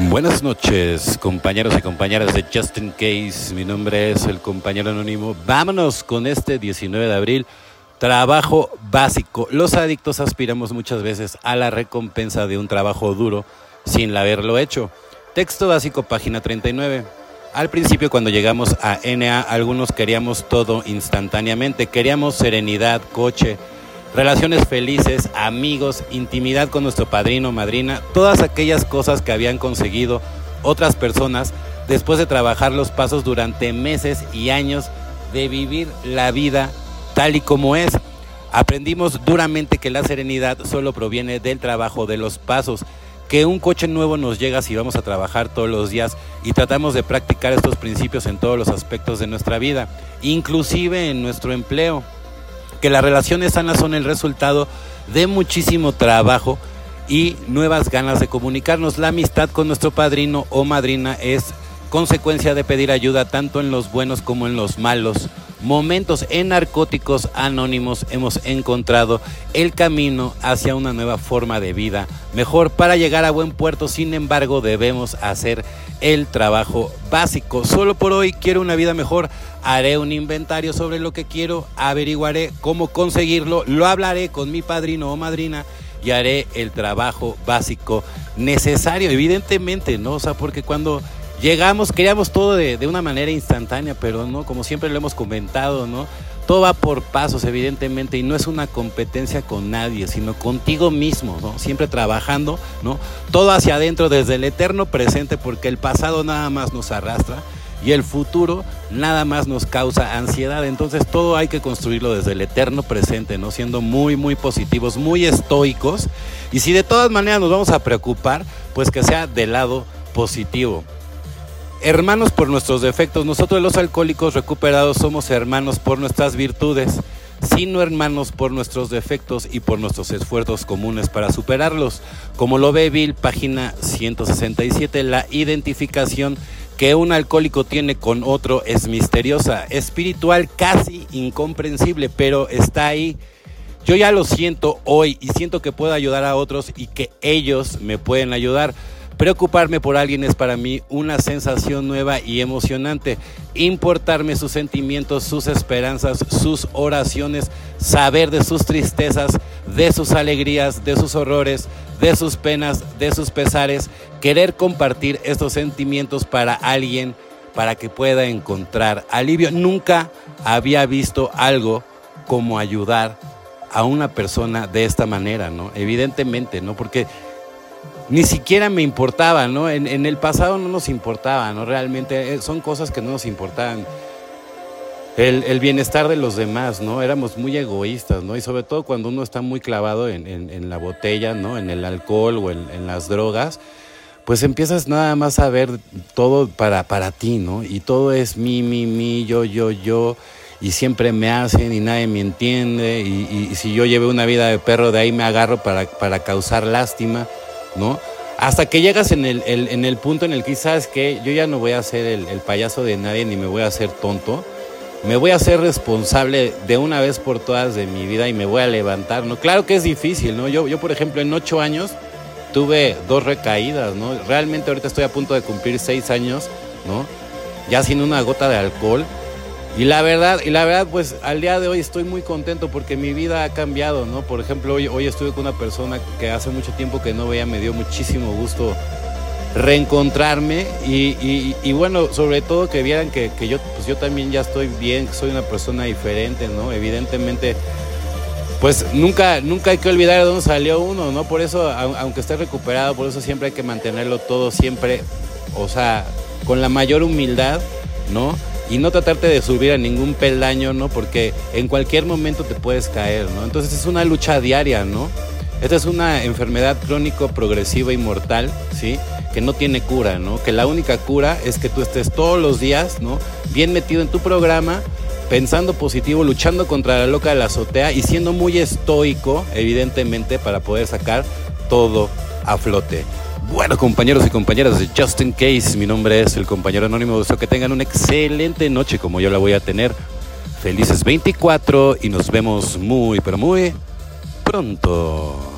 Buenas noches, compañeros y compañeras de Just In Case. Mi nombre es el compañero anónimo. Vámonos con este 19 de abril. Trabajo básico. Los adictos aspiramos muchas veces a la recompensa de un trabajo duro sin haberlo hecho. Texto básico, página 39. Al principio cuando llegamos a NA, algunos queríamos todo instantáneamente. Queríamos serenidad, coche, relaciones felices, amigos, intimidad con nuestro padrino, madrina, todas aquellas cosas que habían conseguido otras personas después de trabajar los pasos durante meses y años de vivir la vida tal y como es. Aprendimos duramente que la serenidad solo proviene del trabajo de los pasos, que un coche nuevo nos llega si vamos a trabajar todos los días y tratamos de practicar estos principios en todos los aspectos de nuestra vida, inclusive en nuestro empleo que las relaciones sanas son el resultado de muchísimo trabajo y nuevas ganas de comunicarnos. La amistad con nuestro padrino o madrina es consecuencia de pedir ayuda tanto en los buenos como en los malos momentos en Narcóticos Anónimos hemos encontrado el camino hacia una nueva forma de vida mejor para llegar a buen puerto. Sin embargo, debemos hacer el trabajo básico. Solo por hoy quiero una vida mejor. Haré un inventario sobre lo que quiero, averiguaré cómo conseguirlo, lo hablaré con mi padrino o madrina y haré el trabajo básico necesario, evidentemente, ¿no? O sea, porque cuando llegamos, queríamos todo de, una manera instantánea, pero no, como siempre lo hemos comentado, ¿no? Todo va por pasos, evidentemente, y no es una competencia con nadie, sino contigo mismo, ¿no? Siempre trabajando, ¿no? Todo hacia adentro, desde el eterno presente, porque el pasado nada más nos arrastra y el futuro nada más nos causa ansiedad. Entonces todo hay que construirlo desde el eterno presente, ¿no? Siendo muy, muy positivos, muy estoicos. Y si de todas maneras nos vamos a preocupar, pues que sea del lado positivo hermanos por nuestros defectos. Nosotros los alcohólicos recuperados somos hermanos por nuestras virtudes, sino hermanos por nuestros defectos y por nuestros esfuerzos comunes para superarlos. Como lo ve Bill, página 167, la identificación que un alcohólico tiene con otro es misteriosa, espiritual, casi incomprensible, pero está ahí. Yo ya lo siento hoy y siento que puedo ayudar a otros y que ellos me pueden ayudar. Preocuparme por alguien es para mí una sensación nueva y emocionante. Importarme sus sentimientos, sus esperanzas, sus oraciones, saber de sus tristezas, de sus alegrías, de sus horrores, de sus penas, de sus pesares. Querer compartir estos sentimientos para alguien para que pueda encontrar alivio. Nunca había visto algo como ayudar a una persona de esta manera, ¿no? Evidentemente, ¿no? Porque ni siquiera me importaba, ¿no? En, el pasado no nos importaba, ¿no? Realmente eh, son cosas que no nos importaban. El, bienestar de los demás, ¿no? Éramos muy egoístas, ¿no? Y sobre todo cuando uno está muy clavado en, la botella, ¿no? En el alcohol o en, las drogas, pues empiezas nada más a ver todo para, para ti, ¿no? Y todo es mi, mi, mi, yo, yo, yo, y siempre me hacen y nadie me entiende, y, si yo llevé una vida de perro, de ahí me agarro para, para causar lástima. ¿No? Hasta que llegas en el, en el punto en el que sabes que yo ya no voy a ser el, payaso de nadie ni me voy a hacer tonto. Me voy a ser responsable de una vez por todas de mi vida y me voy a levantar, ¿no? Claro que es difícil, ¿no? Yo, yo por ejemplo, en ocho años tuve dos recaídas, ¿no? Realmente ahorita estoy a punto de cumplir seis años, ¿no? Ya sin una gota de alcohol. Y la verdad, y la verdad, pues al día de hoy estoy muy contento porque mi vida ha cambiado, ¿no? Por ejemplo, hoy, hoy estuve con una persona que hace mucho tiempo que no veía, me dio muchísimo gusto reencontrarme y, y, bueno, sobre todo que vieran que, que, yo, pues yo también ya estoy bien, que soy una persona diferente, ¿no? Evidentemente, pues nunca, nunca hay que olvidar de dónde salió uno, ¿no? Por eso, aunque esté recuperado, por eso siempre hay que mantenerlo todo siempre, o sea, con la mayor humildad, ¿no? Y no tratarte de subir a ningún peldaño, ¿no? Porque en cualquier momento te puedes caer, ¿no? Entonces es una lucha diaria, ¿no? Esta es una enfermedad crónico progresiva y mortal, ¿sí? Que no tiene cura, ¿no? Que la única cura es que tú estés todos los días, ¿no? Bien metido en tu programa, pensando positivo, luchando contra la loca de la azotea y siendo muy estoico, evidentemente, para poder sacar todo a flote. Bueno, compañeros y compañeras de Just In Case, mi nombre es el compañero anónimo. Deseo que tengan una excelente noche como yo la voy a tener. Felices 24 y nos vemos muy, pero muy pronto.